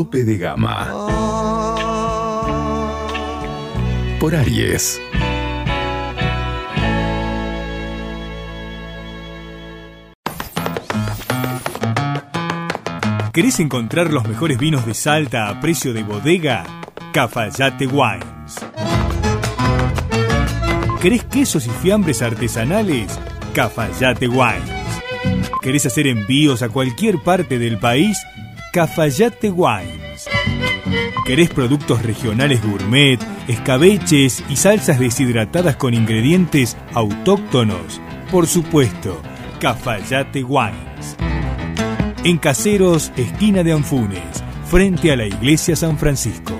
Tope de Gama por Aries. ¿Querés encontrar los mejores vinos de Salta a precio de bodega? Cafayate Wines. ¿Querés quesos y fiambres artesanales? Cafayate Wines. ¿Querés hacer envíos a cualquier parte del país? Cafayate Wines. ¿Querés productos regionales gourmet, escabeches y salsas deshidratadas con ingredientes autóctonos? Por supuesto, Cafayate Wines. En Caseros, esquina de Anfunes, frente a la iglesia San Francisco.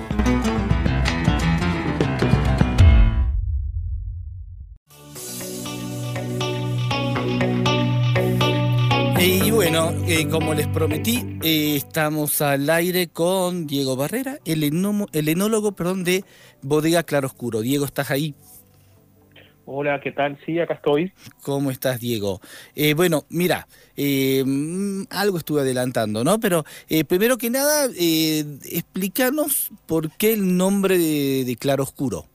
Como les prometí, eh, estamos al aire con Diego Barrera, el, enomo- el enólogo perdón, de Bodega Claroscuro. Diego, ¿estás ahí? Hola, ¿qué tal? Sí, acá estoy. ¿Cómo estás, Diego? Eh, bueno, mira, eh, algo estuve adelantando, ¿no? Pero eh, primero que nada, explícanos por qué el nombre de, de Claroscuro.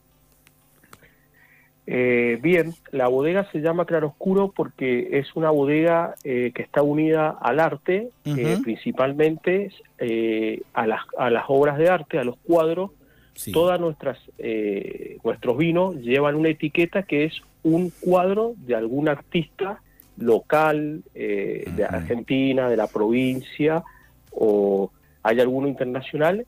Eh, bien, la bodega se llama Claroscuro porque es una bodega eh, que está unida al arte, eh, principalmente eh, a, las, a las obras de arte, a los cuadros. Sí. Todas nuestras eh, nuestros vinos llevan una etiqueta que es un cuadro de algún artista local eh, de. Argentina, de la provincia o hay alguno internacional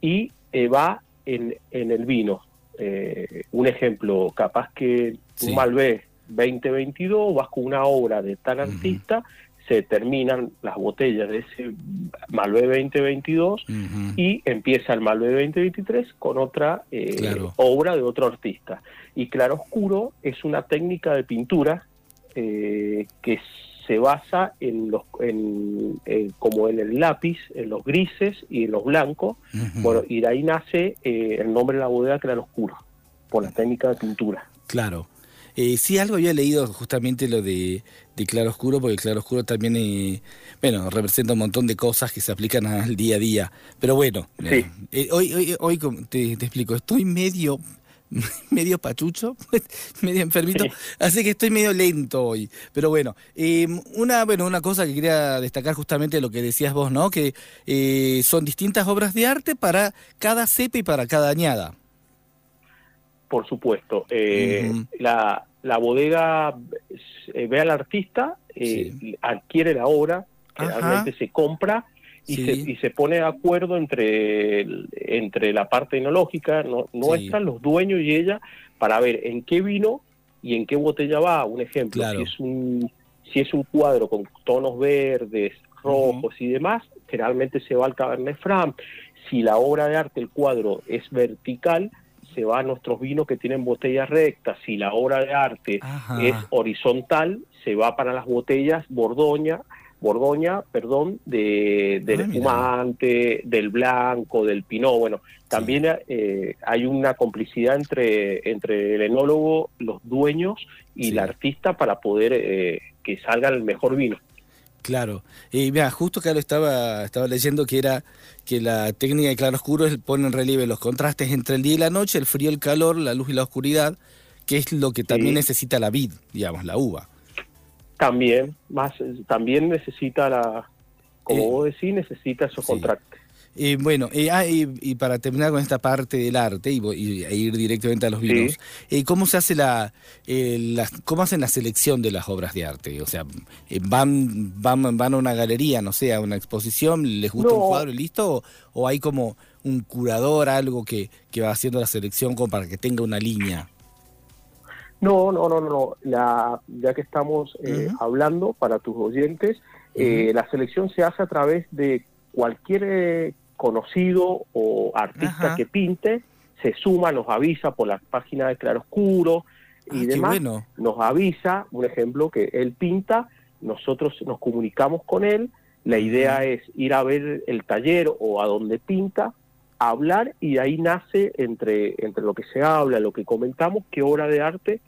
y eh, va en, en el vino. Eh, un ejemplo, capaz que Sí. un Malbec 2022 vas con una obra de tal artista, se terminan las botellas de ese Malbec 2022 Ujú. y empieza el Malbec 2023 con otra eh, Claro. obra de otro artista. Y claroscuro es una técnica de pintura eh, que se basa en los, en, en- como en el lápiz, en los grises y en los blancos. Bueno, y de ahí nace eh, el nombre de la bodega claroscuro, por la técnica de pintura. Claro. Eh, sí, algo había leído justamente lo de, de claroscuro, porque claroscuro también, eh, bueno, representa un montón de cosas que se aplican al día a día. Pero bueno, Sí. eh, hoy, hoy, hoy te explico, estoy medio, medio pachucho, medio enfermito, Sí. así que estoy medio lento hoy. Pero bueno, eh, una, bueno, una cosa que quería destacar justamente lo que decías vos, ¿no? Que eh, son distintas obras de arte para cada cepa y para cada añada. Por supuesto. Eh, la, la bodega eh, ve al artista, adquiere la obra, realmente se compra y, Sí. se, y se pone de acuerdo entre, el- entre la parte enológica no- nuestra, los dueños y ella, para ver en qué vino y en qué botella va. Un ejemplo, Claro. si, es un, si es un cuadro con tonos verdes, rojos y demás, generalmente se va al Cabernet Franc. Si la obra de arte, el cuadro, es vertical, se va a nuestros vinos que tienen botellas rectas. Si la obra de arte Ajá. es horizontal, se va para las botellas Bordoña, Borgoña, perdón, de, del Ah, espumante, del blanco, del pinot. Bueno, también eh, hay una complicidad entre, entre el enólogo, los dueños y Sí. el artista para poder eh, que salga el mejor vino. Claro. Eh, mira, justo que lo estaba, estaba leyendo que era que la técnica de claroscuro pone en relieve los contrastes entre el día y la noche, el frío, el calor, la luz y la oscuridad, que es lo que también necesita la vid, digamos, la uva. También, más, también necesita la, como Eh, vos decís, necesita esos sí. contrastes. Eh, bueno, eh, ah, y, y para terminar con esta parte del arte y, vo- y- e ir directamente a los Sí. vinos, eh, ¿cómo se hace la, eh, la- cómo hacen la selección de las obras de arte? O sea, eh, van, van, van a una galería, no sé, a una exposición, les gusta un No. cuadro y listo, o, o hay como un curador, algo que, que va haciendo la selección como para que tenga una línea. No, no, no, no, no. La, ya que estamos eh, hablando para tus oyentes, eh, la selección se hace a través de cualquier eh, conocido o artista que pinte se suma, nos avisa por la página de Claroscuro y Ah, demás, bueno. nos avisa, un ejemplo, que él pinta, nosotros nos comunicamos con él, la idea es ir a ver el taller o a donde pinta, hablar y de ahí nace entre, entre lo que se habla, lo que comentamos, qué obra de arte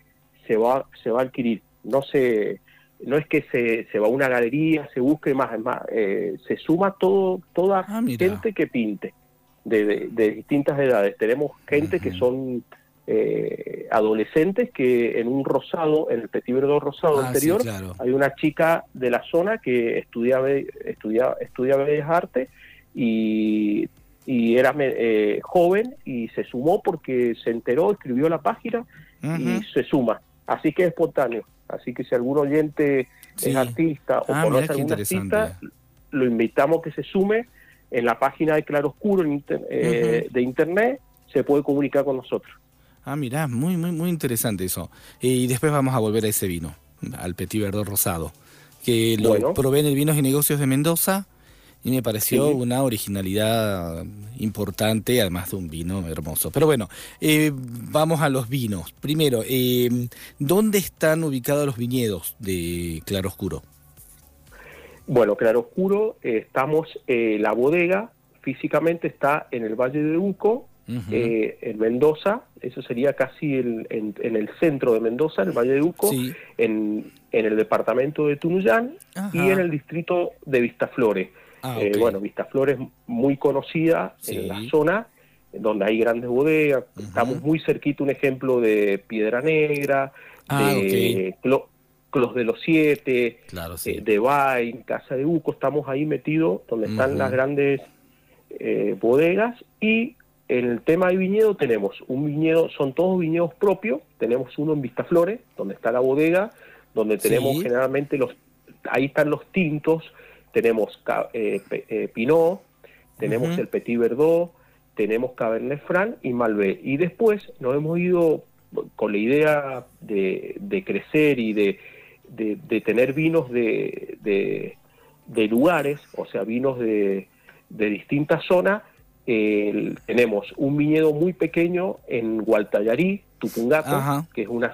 se va, se va a adquirir. No se, no es que se, se va a una galería, se busque más, es más, eh, se suma todo, toda Ah, gente que pinte, de, de- de distintas edades. Tenemos gente que son eh, adolescentes que en un rosado, en el Petit Verdot rosado Ah, sí, anterior, claro. hay una chica de la zona que estudia, estudia, estudia Bellas Artes y, y era eh, joven y se sumó porque se enteró, escribió la página y se suma. Así que es espontáneo. Así que si algún oyente Sí. es artista o Ah, conoce algún artista, lo invitamos que se sume en la página de Claroscuro inter- eh, de internet, se puede comunicar con nosotros. Ah, mirá, muy, muy, muy interesante eso. Y después vamos a volver a ese vino, al Petit Verdot rosado, que lo Bueno. probé en el Vinos y Negocios de Mendoza y me pareció Sí. una originalidad importante, además de un vino hermoso. Pero bueno, eh, vamos a los vinos. Primero, eh, ¿dónde están ubicados los viñedos de Claroscuro? Bueno, Claroscuro, eh, estamos, eh, la bodega físicamente está en el Valle de Uco, eh, en Mendoza, eso sería casi el- en, en el centro de Mendoza, en el Valle de Uco, Sí. en, en el departamento de Tunuyán Ajá. y en el distrito de Vistaflores. Ah, Eh, ok. bueno, Vistaflores muy conocida Sí. en la zona, donde hay grandes bodegas, estamos muy cerquita, un ejemplo de Piedra Negra, Ah, de Clo- Clos de los Siete, Claro, sí. eh, de Bain, Casa de Uco, estamos ahí metidos donde están las grandes eh, bodegas y en el tema de viñedo tenemos un viñedo, son todos viñedos propios, tenemos uno en Vistaflores, donde está la bodega, donde tenemos Sí. generalmente los, ahí están los tintos, tenemos eh, eh, Pinot, tenemos el Petit Verdot, tenemos Cabernet Franc y Malbec. Y después nos hemos ido con la idea de, de crecer y de, de- de tener vinos de, de- de lugares, o sea, vinos de, de distintas zonas. El- tenemos un viñedo muy pequeño en Gualtallarí, Tupungato, Ajá. que es una,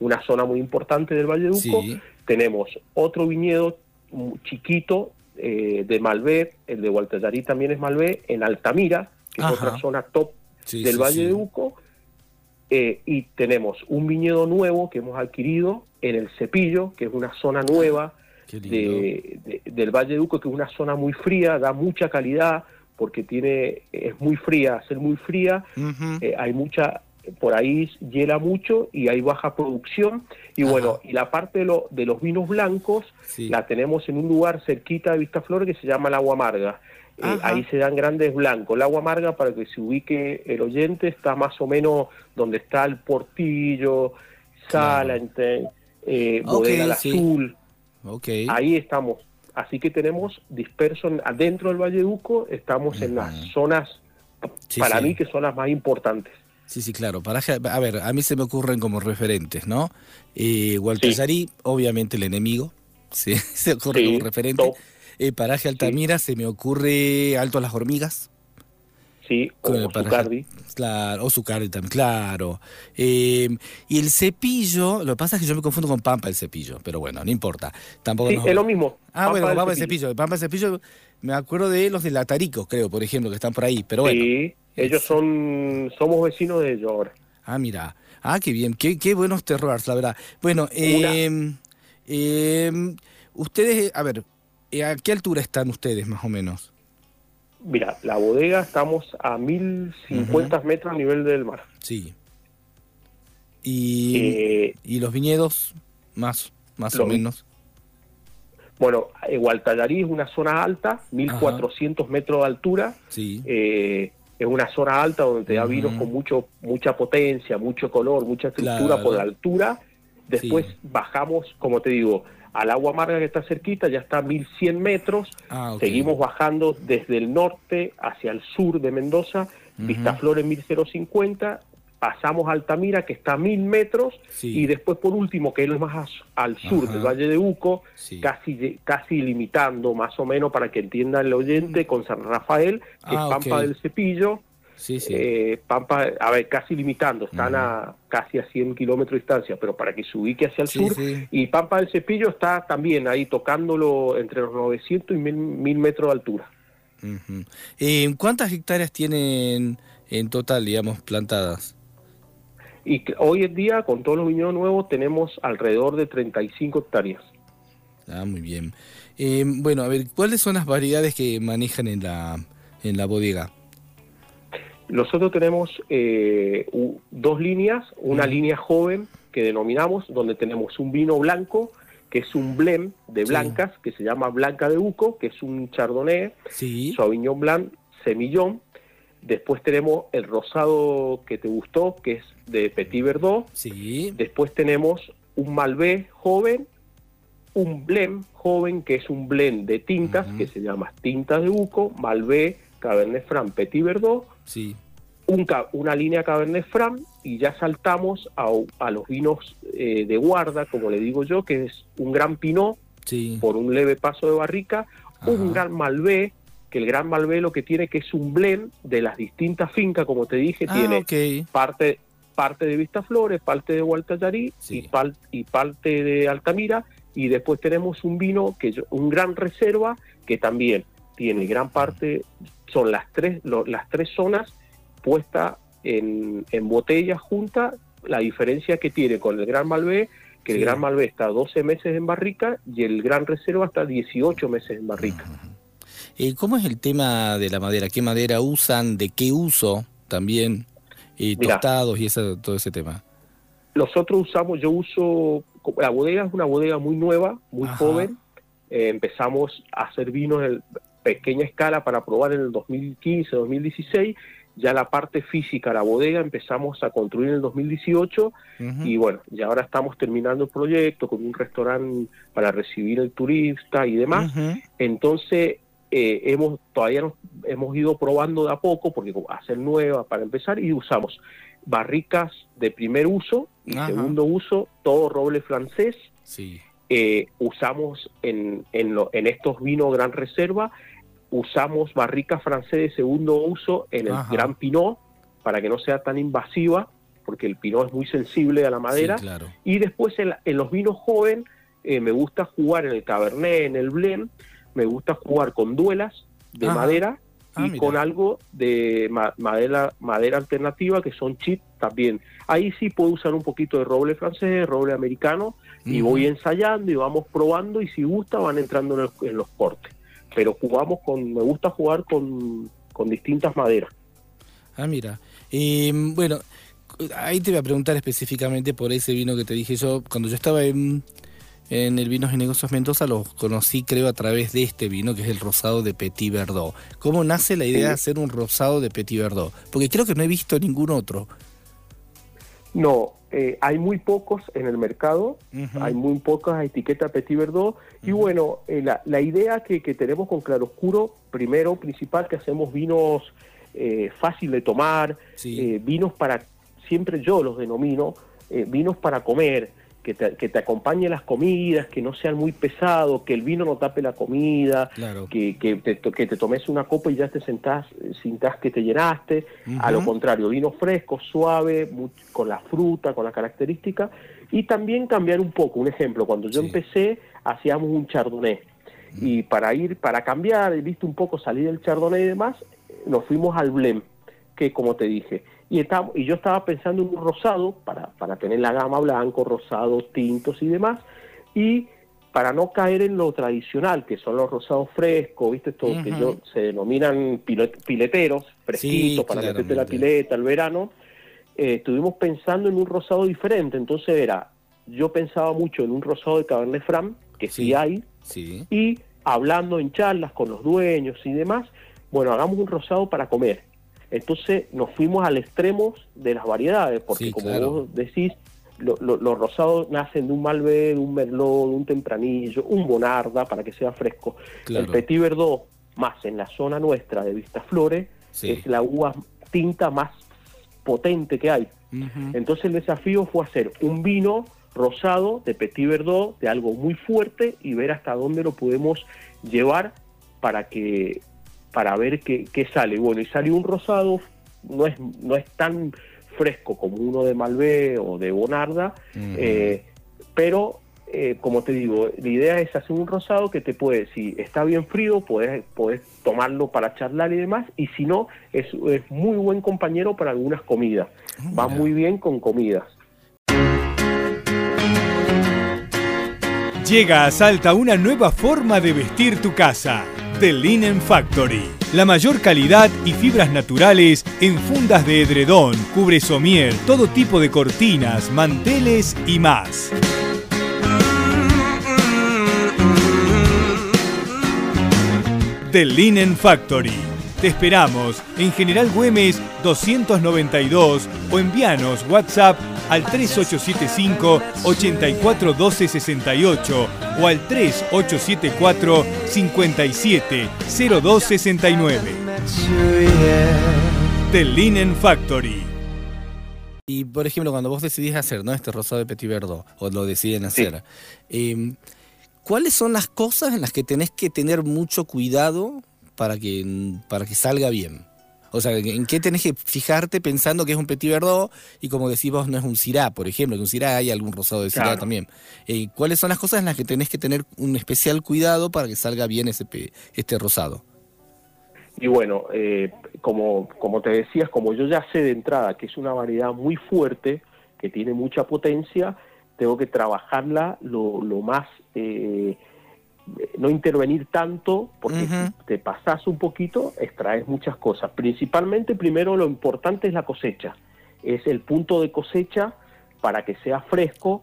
una zona muy importante del Valle de Uco. Sí. Tenemos otro viñedo chiquito eh, de Malbec, el de Gualtallarí también es Malbec, en Altamira, que Ajá. es otra zona top Sí, del sí, Valle sí. de Uco. Eh, y tenemos un viñedo nuevo que hemos adquirido en el Cepillo, que es una zona nueva de, de- del Valle de Uco, que es una zona muy fría, da mucha calidad porque tiene es muy fría, al ser muy fría, eh, hay mucha, por ahí hiela mucho y hay baja producción. Y Ajá. bueno, y la parte de, lo- de los vinos blancos Sí. la tenemos en un lugar cerquita de Vistaflor que se llama el Agua Amarga. Eh, ahí se dan grandes blancos. El Agua Amarga, para que se ubique el oyente, está más o menos donde está el Portillo, Sala, ente- eh, Bodega sí. Azul. Ok. Ahí estamos. Así que tenemos disperso en- adentro del Valle Uco, estamos en las zonas, Sí, para mí, que son las más importantes. Sí, sí, claro. Paraje, a ver, a mí se me ocurren como referentes, ¿no? Eh, Gualtallarí, obviamente el enemigo, sí, se ocurre Sí, como referente. Eh, paraje Altamira se me ocurre Alto a las Hormigas. Sí, o paraje- Zucardi. Claro, o Zucardi también, claro. Eh, y el cepillo, lo que pasa es que yo me confundo con Pampa el cepillo, pero bueno, no importa. Tampoco Sí, nos- es lo mismo. Ah, bueno, Pampa el cepillo. Pampa el cepillo, me acuerdo de los de Latarico, creo, por ejemplo, que están por ahí, pero bueno. Sí, ellos son, somos vecinos de ellos ahora. Ah, mira. Ah, qué bien. Qué, qué buenos terrores, la verdad. Bueno, eh, eh, ustedes, a ver, eh, ¿a qué altura están ustedes más o menos? Mira, la bodega estamos a 1050 metros a nivel del mar. Sí. Y, Eh, y los viñedos, más, más o menos. bueno, Gualtallarí es una zona alta, 1400 metros de altura. Sí. Eh, es una zona alta donde te da vinos con mucho mucha potencia, mucho color, mucha estructura Claro. por la altura. Después Sí. bajamos, como te digo, al agua amarga que está cerquita, ya está a 1100 metros. Ah. Seguimos bajando desde el norte hacia el sur de Mendoza, Vistaflores 1050, pasamos a Altamira, que está a mil metros, Sí. y después por último, que es más al sur Ajá. del Valle de Uco, Sí. casi, casi limitando más o menos para que entienda el oyente con San Rafael, que Ah, es Pampa ok. del Cepillo, Sí, eh, Pampa, a ver, casi limitando, están a casi a 100 kilómetros de distancia, pero para que se ubique hacia el sur. Y Pampa del Cepillo está también ahí tocándolo entre los 900 y 1000, 1000 metros de altura. Eh, ¿Cuántas hectáreas tienen en total, digamos, plantadas? Y hoy en día, con todos los viñedos nuevos, tenemos alrededor de 35 hectáreas. Ah, muy bien. Eh, bueno, a ver, ¿cuáles son las variedades que manejan en la, en la bodega? Nosotros tenemos eh, dos líneas, una línea joven que denominamos, donde tenemos un vino blanco, que es un blend de Sí. blancas, que se llama Blanca de Uco, que es un chardonnay, Sí. Sauvignon Blanc, Semillón. Después tenemos el rosado que te gustó, que es de Petit Verdot. Sí. Después tenemos un Malbec joven, un blend joven, que es un blend de tintas, que se llama Tintas de Uco, Malbec, Cabernet Franc, Petit Verdot, Sí. un una línea Cabernet Franc y ya saltamos a, a los vinos eh, de guarda, como le digo yo, que es un gran Pinot Sí. por un leve paso de barrica, un gran Malbec, que el gran Malbec lo que tiene que es un blend de las distintas fincas, como te dije, Ah, tiene parte parte de Vistaflores, parte de Gualtallarí Sí. y, y parte de Altamira y después tenemos un vino que yo- un gran reserva que también tiene gran parte son las tres lo- las tres zonas puestas en, en botellas juntas la diferencia que tiene con el Gran Malbec que Sí. el Gran Malbec está 12 meses en barrica y el Gran Reserva está 18 meses en barrica. Eh, ¿Cómo es el tema de la madera? ¿Qué madera usan? ¿De qué uso también? Eh, Mirá. tostados y ese, todo ese tema. Nosotros usamos, yo uso, la bodega es una bodega muy nueva, muy Ajá. joven. Eh, empezamos a hacer vinos en pequeña escala para probar en el 2015, 2016. Ya la parte física la bodega empezamos a construir en el 2018 Ujú. y bueno, ya ahora estamos terminando el proyecto con un restaurante para recibir el turista y demás. Entonces, eh, hemos todavía nos- hemos ido probando de a poco, porque hacer nueva para empezar, y usamos barricas de primer uso y Ajá. segundo uso, todo roble francés. Sí. Eh, usamos en, en, lo- en estos vinos Gran Reserva, usamos barricas francés de segundo uso en el Ajá. Gran Pinot, para que no sea tan invasiva, porque el Pinot es muy sensible a la madera. Sí, claro. Y después en, en los vinos joven eh, me gusta jugar en el Cabernet, en el Blend, me gusta jugar con duelas de Ajá. madera Ah, y con algo de ma- madera, madera alternativa que son chip también. Ahí sí puedo usar un poquito de roble francés, roble americano y voy ensayando y vamos probando y si gusta van entrando en, el- en los cortes. Pero jugamos con, me gusta jugar con, con distintas maderas. Ah, mira. Eh, bueno, ahí te voy a preguntar específicamente por ese vino que te dije yo. Cuando yo estaba en, en el Vinos y Negocios Mendoza, lo conocí, creo, a través de este vino, que es el rosado de Petit Verdot. ¿Cómo nace la idea de hacer un rosado de Petit Verdot? Porque creo que no he visto ningún otro. No, eh, hay muy pocos en el mercado, hay muy pocas etiquetas Petit Verdot. Y bueno, eh, la, la idea que, que tenemos con Claroscuro, primero, principal, que hacemos vinos eh, fácil de tomar, Sí. eh, vinos para, siempre yo los denomino, eh, vinos para comer, que te, que te acompañe las comidas, que no sean muy pesados, que el vino no tape la comida, Claro. que, que, te, que te tomes una copa y ya te sentás, sintás que te llenaste. A lo contrario, vino fresco, suave, con la fruta, con la característica. Y también cambiar un poco. Un ejemplo, cuando yo Sí. empecé, hacíamos un chardonnay. Y para ir, para cambiar, viste un poco salir del chardonnay y demás, nos fuimos al blend, que como te dije. Y, estaba- y yo estaba pensando en un rosado para, para tener la gama blanco, rosado, tintos y demás. Y para no caer en lo tradicional, que son los rosados frescos, ¿viste? Estos que Ujú. yo, se denominan pileteros, fresquitos, para meterte la pileta, el verano. Eh, estuvimos pensando en un rosado diferente. Entonces era, yo pensaba mucho en un rosado de Cabernet Franc, que sí, Sí. hay, Sí. y hablando en charlas con los dueños y demás, bueno, hagamos un rosado para comer. Entonces nos fuimos al extremo de las variedades, porque Sí, como claro. vos decís, lo- lo- los rosados nacen de un Malbec, de un Merlot, de un Tempranillo, un Bonarda, para que sea fresco. Claro. El Petit Verdot, más en la zona nuestra de Vistaflores, Sí. es la uva tinta más potente que hay. Entonces el desafío fue hacer un vino rosado de Petit Verdot, de algo muy fuerte, y ver hasta dónde lo podemos llevar para que para ver qué, qué sale. Bueno, y salió un rosado, no es, no es tan fresco como uno de Malbec o de Bonarda, eh, pero eh, como te digo, la idea es hacer un rosado que te puede, si está bien frío, puedes, puedes tomarlo para charlar y demás, y si no, es, es muy buen compañero para algunas comidas. Va mira. muy bien con comidas. Llega a Salta una nueva forma de vestir tu casa. The Linen Factory. La mayor calidad y fibras naturales en fundas de edredón, cubre somier, todo tipo de cortinas, manteles y más. The Linen Factory. Te esperamos en General Güemes 292 o envíanos WhatsApp al 3875 841268 o al 3874 570269. The Linen Factory. Y por ejemplo, cuando vos decidís hacer ¿no? este rosado de Petit Verdot, o lo deciden hacer, eh, ¿cuáles son las cosas en las que tenés que tener mucho cuidado para que, para que salga bien? O sea, ¿en qué tenés que fijarte pensando que es un Petit Verdot y como decís vos no es un Syrah, por ejemplo, que un Syrah hay algún rosado de Syrah Claro. también? Eh, ¿Cuáles son las cosas en las que tenés que tener un especial cuidado para que salga bien ese, este rosado? Y bueno, eh, como, como te decías, como yo ya sé de entrada que es una variedad muy fuerte, que tiene mucha potencia, tengo que trabajarla lo, lo más, eh, no intervenir tanto, porque si te pasas un poquito, extraes muchas cosas. Principalmente, primero, lo importante es la cosecha. Es el punto de cosecha para que sea fresco,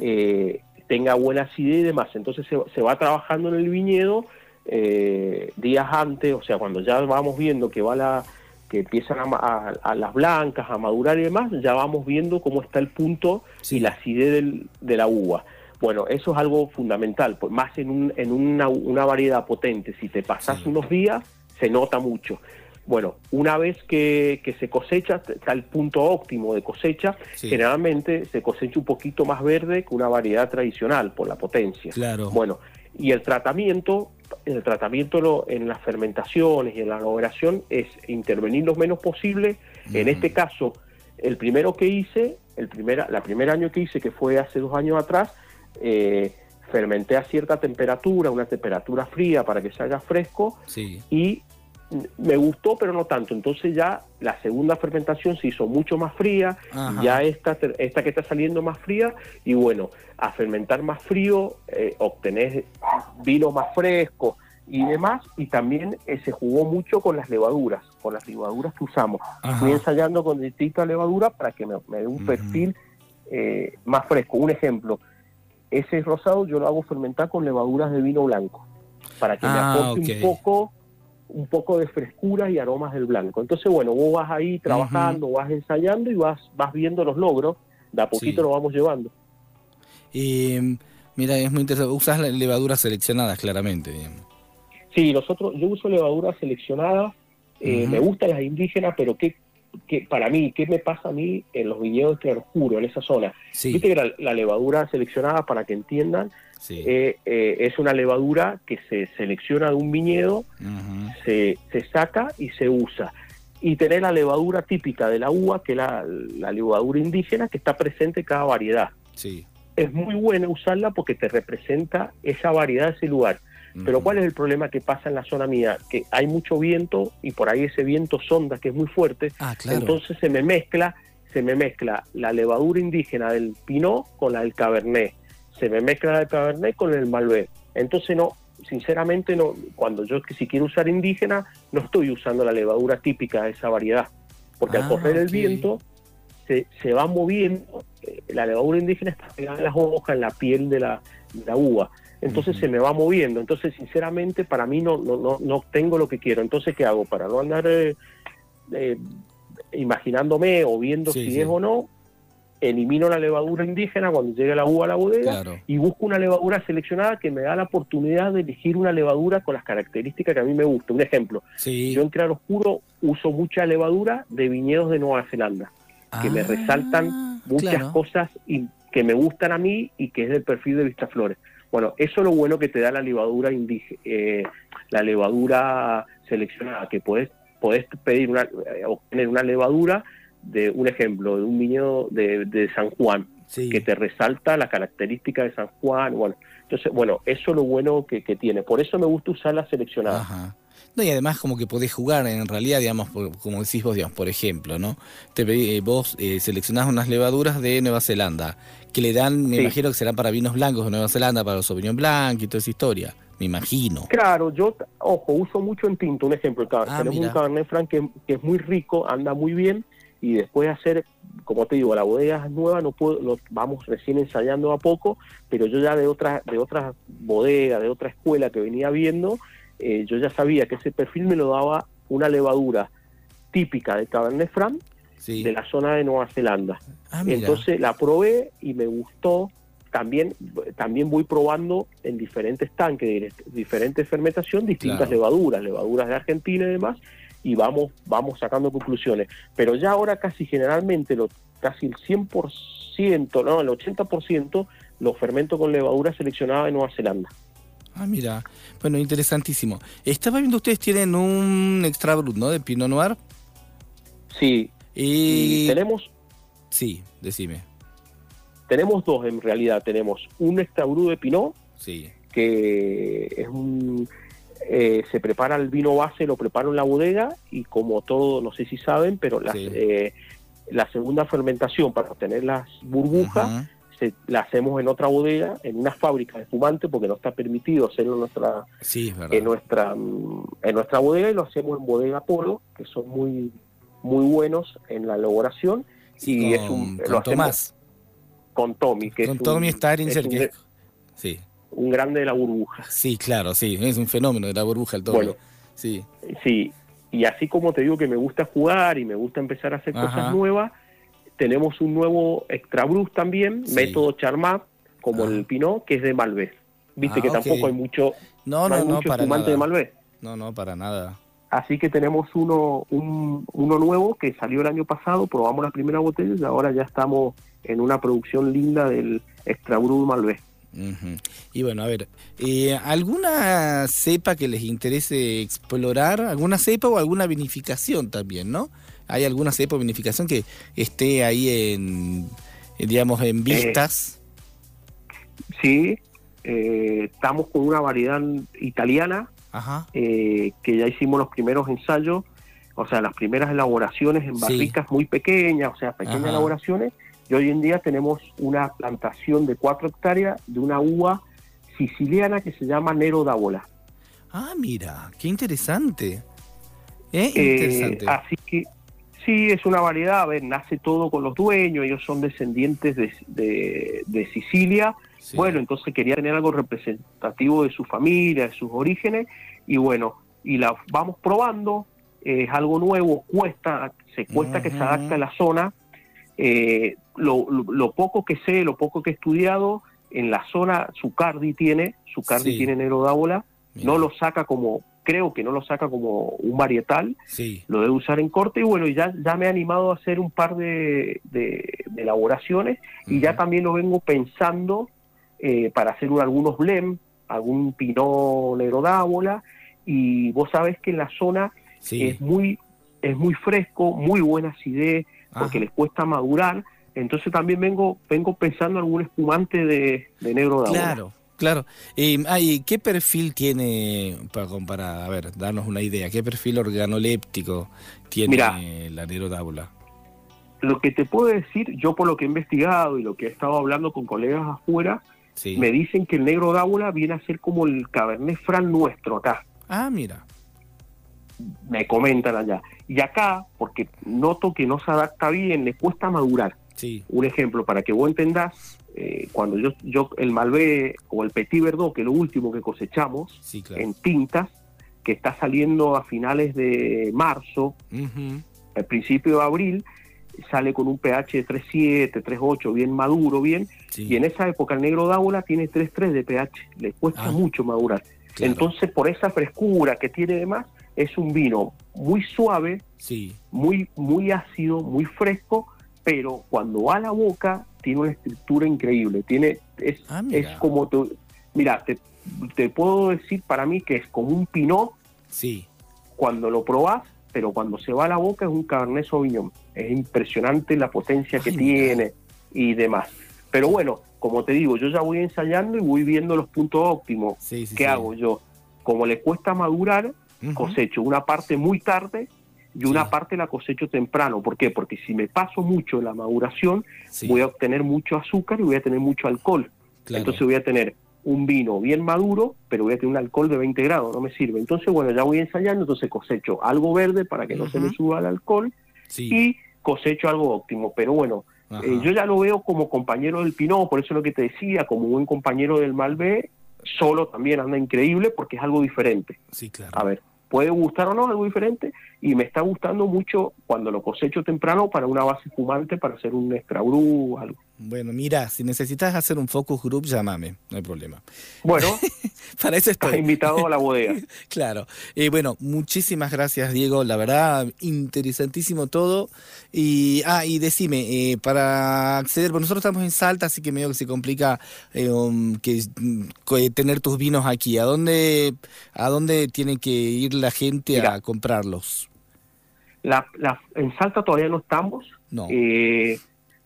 eh, tenga buena acidez y demás. Entonces se, se va trabajando en el viñedo eh, días antes, o sea, cuando ya vamos viendo que va la que empiezan a, a- a las blancas a madurar y demás, ya vamos viendo cómo está el punto Sí. y la acidez del- de la uva. Bueno, eso es algo fundamental, pues, más en, un- en una, una variedad potente. Si te pasas Sí. unos días, se nota mucho. Bueno, una vez que, que se cosecha, está el punto óptimo de cosecha, Sí. generalmente se cosecha un poquito más verde que una variedad tradicional por la potencia. Claro. Bueno, y el tratamiento, el tratamiento lo- en las fermentaciones y en la elaboración es intervenir lo menos posible. En este caso, el primero que hice, el primer, la primer año que hice, que fue hace dos años atrás, eh, fermenté a cierta temperatura, una temperatura fría para que se haga fresco Sí. y me gustó, pero no tanto. Entonces ya la segunda fermentación se hizo mucho más fría, Ajá. ya esta, esta que está saliendo más fría, y bueno, a fermentar más frío, eh, obtenés vino más fresco y demás, y también eh, se jugó mucho con las levaduras, con las levaduras que usamos. Ajá. Fui ensayando con distintas levaduras para que me, me dé un perfil eh, más fresco. Un ejemplo, ese rosado yo lo hago fermentar con levaduras de vino blanco, para que Ah, me aporte un poco un poco de frescura y aromas del blanco. Entonces, bueno, vos vas ahí trabajando, vas ensayando y vas, vas viendo los logros, de a poquito Sí. lo vamos llevando. Eh, mira, es muy interesante. Usas las levaduras seleccionadas, claramente. digamos. Sí, nosotros, yo uso levaduras seleccionadas, eh, me gustan las indígenas, pero ¿qué, qué, para mí, ¿qué me pasa a mí en los viñedos de claroscuro, en esa zona? Sí, Viste que la, la levadura seleccionada, para que entiendan, sí. eh, eh, es una levadura que se selecciona de un viñedo, se, se saca y se usa. Y tener la levadura típica de la uva, que es la, la levadura indígena, que está presente en cada variedad. Sí. Es muy buena usarla porque te representa esa variedad de ese lugar. Pero. ¿cuál es el problema que pasa en la zona mía? Que hay mucho viento y por ahí ese viento sonda que es muy fuerte. Ah, claro. Entonces se me mezcla, se me mezcla la levadura indígena del Pinot con la del Cabernet. Se me mezcla la del Cabernet con el Malbec. Entonces no, sinceramente no, cuando yo que si quiero usar indígena, no estoy usando la levadura típica de esa variedad. Porque Ah, al correr el viento se, se va moviendo, la levadura indígena está pegada en las hojas, en la piel de la, de la uva. Entonces se me va moviendo. Entonces, sinceramente, para mí no, no, no, no tengo lo que quiero. Entonces, ¿qué hago? Para no andar eh, eh, imaginándome o viendo Sí, si sí. es o no, elimino la levadura indígena cuando llegue la uva a la bodega Claro. y busco una levadura seleccionada que me da la oportunidad de elegir una levadura con las características que a mí me gustan. Un ejemplo, Sí. yo en Claro Oscuro uso mucha levadura de viñedos de Nueva Zelanda. Que me Ah, resaltan muchas claro. cosas y que me gustan a mí y que es del perfil de Vistaflores. Bueno, eso es lo bueno que te da la levadura indígena, la levadura seleccionada, que puedes, podés pedir una, eh, obtener una levadura de un ejemplo, de un viñedo de, de San Juan, Sí. que te resalta la característica de San Juan. Bueno, entonces, bueno, eso es lo bueno que, que tiene. Por eso me gusta usar la seleccionada. Ajá. No, y además como que podés jugar en realidad, digamos, por- como decís vos, digamos, por ejemplo, ¿no? Te pedí- eh, vos eh, seleccionás unas levaduras de Nueva Zelanda, que le dan, me Sí. imagino que serán para vinos blancos de Nueva Zelanda, para los Sauvignon Blanc y toda esa historia, me imagino. Claro, yo, ojo, uso mucho en tinto. Un ejemplo, Ah, tenemos mira. un Cabernet Franc que, que es muy rico, anda muy bien, y después de hacer, como te digo, la bodega es nueva, no puedo, lo vamos recién ensayando a poco, pero yo ya de otras de otras bodegas, de otra escuela que venía viendo, eh, yo ya sabía que ese perfil me lo daba una levadura típica de Cabernet Franc Sí. de la zona de Nueva Zelanda. Ah. Entonces la probé y me gustó. También, también voy probando en diferentes tanques, diferentes fermentación, distintas Claro. levaduras, levaduras de Argentina y demás, y vamos, vamos sacando conclusiones. Pero ya ahora casi generalmente, lo, casi el 100%, no, el 80% lo fermento con levadura seleccionada de Nueva Zelanda. Ah, mira. Bueno, interesantísimo. Estaba viendo, ustedes tienen un extra brut, ¿no? De Pinot Noir. Sí, Y... y tenemos, Sí, decime. tenemos dos en realidad. Tenemos un extra brut de Pinot, Sí. que es un eh, se prepara el vino base, lo preparo en la bodega y como todo, no sé si saben, pero las, Sí. eh, la segunda fermentación para obtener las burbujas. Se, la hacemos en otra bodega, en una fábrica de espumante, porque no está permitido hacerlo en nuestra Sí, en nuestra en nuestra bodega y lo hacemos en bodega Polo, que son muy muy buenos en la elaboración Sí, y con, es un con lo Tomás. con Tommy, que Con es un, Tommy es que un, es- Sí. un grande de la burbuja. Sí, claro, sí. Es un fenómeno de la burbuja el Tommy. Bueno. Sí. Sí, y así como te digo que me gusta jugar y me gusta empezar a hacer Ajá. cosas nuevas, tenemos un nuevo Extra Brus también, Sí. método Charmat, como Ah. el Pinot, que es de Malbec. Viste Ah, que tampoco hay mucho, No, no mucho para espumante nada. de Malbec. No, no, para nada. Así que tenemos uno, un- uno nuevo que salió el año pasado, probamos la primera botella y ahora ya estamos en una producción linda del Extra Brut Malbec. Y bueno, a ver, eh, ¿alguna cepa que les interese explorar? ¿Alguna cepa o alguna vinificación también, no? ¿Hay alguna cepa o vinificación que esté ahí en, digamos, en vistas? Sí, eh, estamos con una variedad italiana Ajá. eh, que ya hicimos los primeros ensayos, o sea, las primeras elaboraciones en Sí. barricas muy pequeñas, o sea, pequeñas Ajá. elaboraciones, y hoy en día tenemos una plantación de cuatro hectáreas de una uva siciliana que se llama Nero d'Avola. Ah, mira, qué interesante. ¿Eh? Eh, Interesante. así que sí, es una variedad, a ver, nace todo con los dueños, ellos son descendientes de, de- de Sicilia, Sí. bueno, entonces quería tener algo representativo de su familia, de sus orígenes, y bueno, y la vamos probando, eh, es algo nuevo, cuesta, se cuesta que se adapte a la zona. Eh, lo, lo- lo poco que sé, lo poco que he estudiado, en la zona Zucardi tiene, Zucardi Sí. tiene Nero d'Avola, Mira. no lo saca como, creo que no lo saca como un varietal, Sí. lo debe usar en corte y bueno, y ya, ya me he animado a hacer un par de, de- de elaboraciones y ya también lo vengo pensando eh, para hacer un- algunos blem, algún pinot negro dábola y vos sabés que en la zona Sí. es muy es muy fresco, muy buena acidez, porque les cuesta madurar, entonces también vengo vengo pensando algún espumante de, de negro. Claro, claro. Eh, ay, ¿Qué perfil tiene, para comparar, a ver, darnos una idea, qué perfil organoléptico tiene Mirá. la Nero d'Avola? Lo que te puedo decir, yo por lo que he investigado y lo que he estado hablando con colegas afuera, Sí. me dicen que el negro dábola viene a ser como el Cabernet Franc nuestro acá, Ah, mira. me comentan allá. Y acá, porque noto que no se adapta bien, le cuesta madurar. Sí. Un ejemplo, para que vos entendás, eh, cuando yo, yo el Malbec o el Petit Verdot, que es lo último que cosechamos, Sí, claro. en tintas, que está saliendo a finales de marzo, Ujú. al principio de abril, sale con un pH de 3.7, 3.8, bien maduro, bien, Sí. y en esa época el negro dábola tiene 3.3 de pH, le cuesta Ah, mucho madurar. claro. Entonces, por esa frescura que tiene además, es un vino muy suave, Sí. muy, muy ácido, muy fresco, pero cuando va a la boca tiene una estructura increíble. Tiene, es, Ah, es como, tu- mira, te, te puedo decir para mí que es como un pinot Sí. cuando lo probás, pero cuando se va a la boca es un Cabernet Sauvignon. Es impresionante la potencia que Ay, mira. tiene y demás. Pero bueno, como te digo, yo ya voy ensayando y voy viendo los puntos óptimos. Sí, sí, ¿Qué sí. hago yo? Como le cuesta madurar, Ujú. cosecho una parte muy tarde y una Sí. parte la cosecho temprano. ¿Por qué? Porque si me paso mucho la maduración, Sí, voy a obtener mucho azúcar y voy a tener mucho alcohol. claro. Entonces voy a tener un vino bien maduro, pero voy a tener un alcohol de 20 grados, no me sirve. Entonces, bueno, ya voy ensayando, entonces cosecho algo verde para que no se me suba el alcohol sí. y cosecho algo óptimo. Pero bueno, eh, yo ya lo veo como compañero del Pinot, por eso es lo que te decía, como buen compañero del Malbec, solo también anda increíble porque es algo diferente. Sí, claro. A ver, puede gustar o no, algo diferente, y me está gustando mucho cuando lo cosecho temprano para una base fumante, para hacer un extra brew, algo. Bueno, mira, si necesitas hacer un focus group, llámame, no hay problema. Bueno, Para eso estás estoy. invitado a la bodega. Claro. Eh, bueno, muchísimas gracias, Diego. La verdad, interesantísimo todo. Y, ah, y decime, eh, para acceder, bueno, nosotros estamos en Salta, así que medio que se complica eh, um, que, mm, eh, tener tus vinos aquí. ¿A dónde, ¿A dónde tiene que ir la gente Mira. a comprarlos? La, la- en Salta todavía no estamos, No. eh,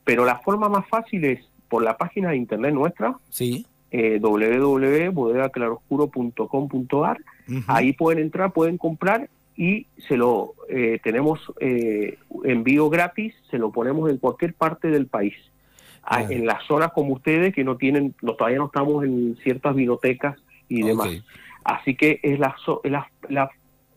pero la forma más fácil es por la página de internet nuestra, ¿Sí? eh, www.bodegaclaroscuro.com.ar. Ujú. Ahí pueden entrar, pueden comprar y se lo eh, tenemos eh, envío gratis, se lo ponemos en cualquier parte del país. Ah. En las zonas como ustedes que no tienen, no, todavía no estamos en ciertas vinotecas y demás. Así que es la, es la- la-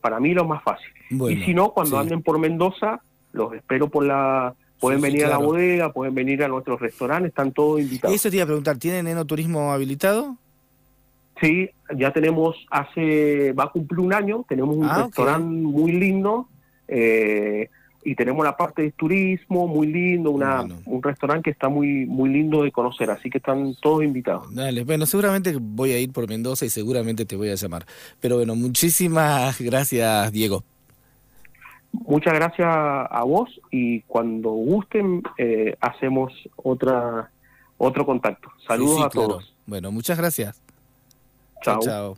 para mí lo más fácil. Bueno, y si no, cuando sí. anden por Mendoza, los espero por la... Pueden Sí, venir a la bodega, pueden venir a nuestros restaurantes, están todos invitados. Eso te iba a preguntar, ¿tienen enoturismo habilitado? Sí, ya tenemos, hace, va a cumplir un año, tenemos un Ah, restaurante muy lindo eh, y tenemos la parte de turismo muy lindo, una, Bueno. un restaurante que está muy, muy lindo de conocer, así que están todos invitados. Dale, bueno, seguramente voy a ir por Mendoza y seguramente te voy a llamar. Pero bueno, muchísimas gracias, Diego. Muchas gracias a vos y cuando gusten eh, hacemos otra otro contacto. Saludos Sí, sí, a claro. todos. Bueno, muchas gracias. Chao. chao.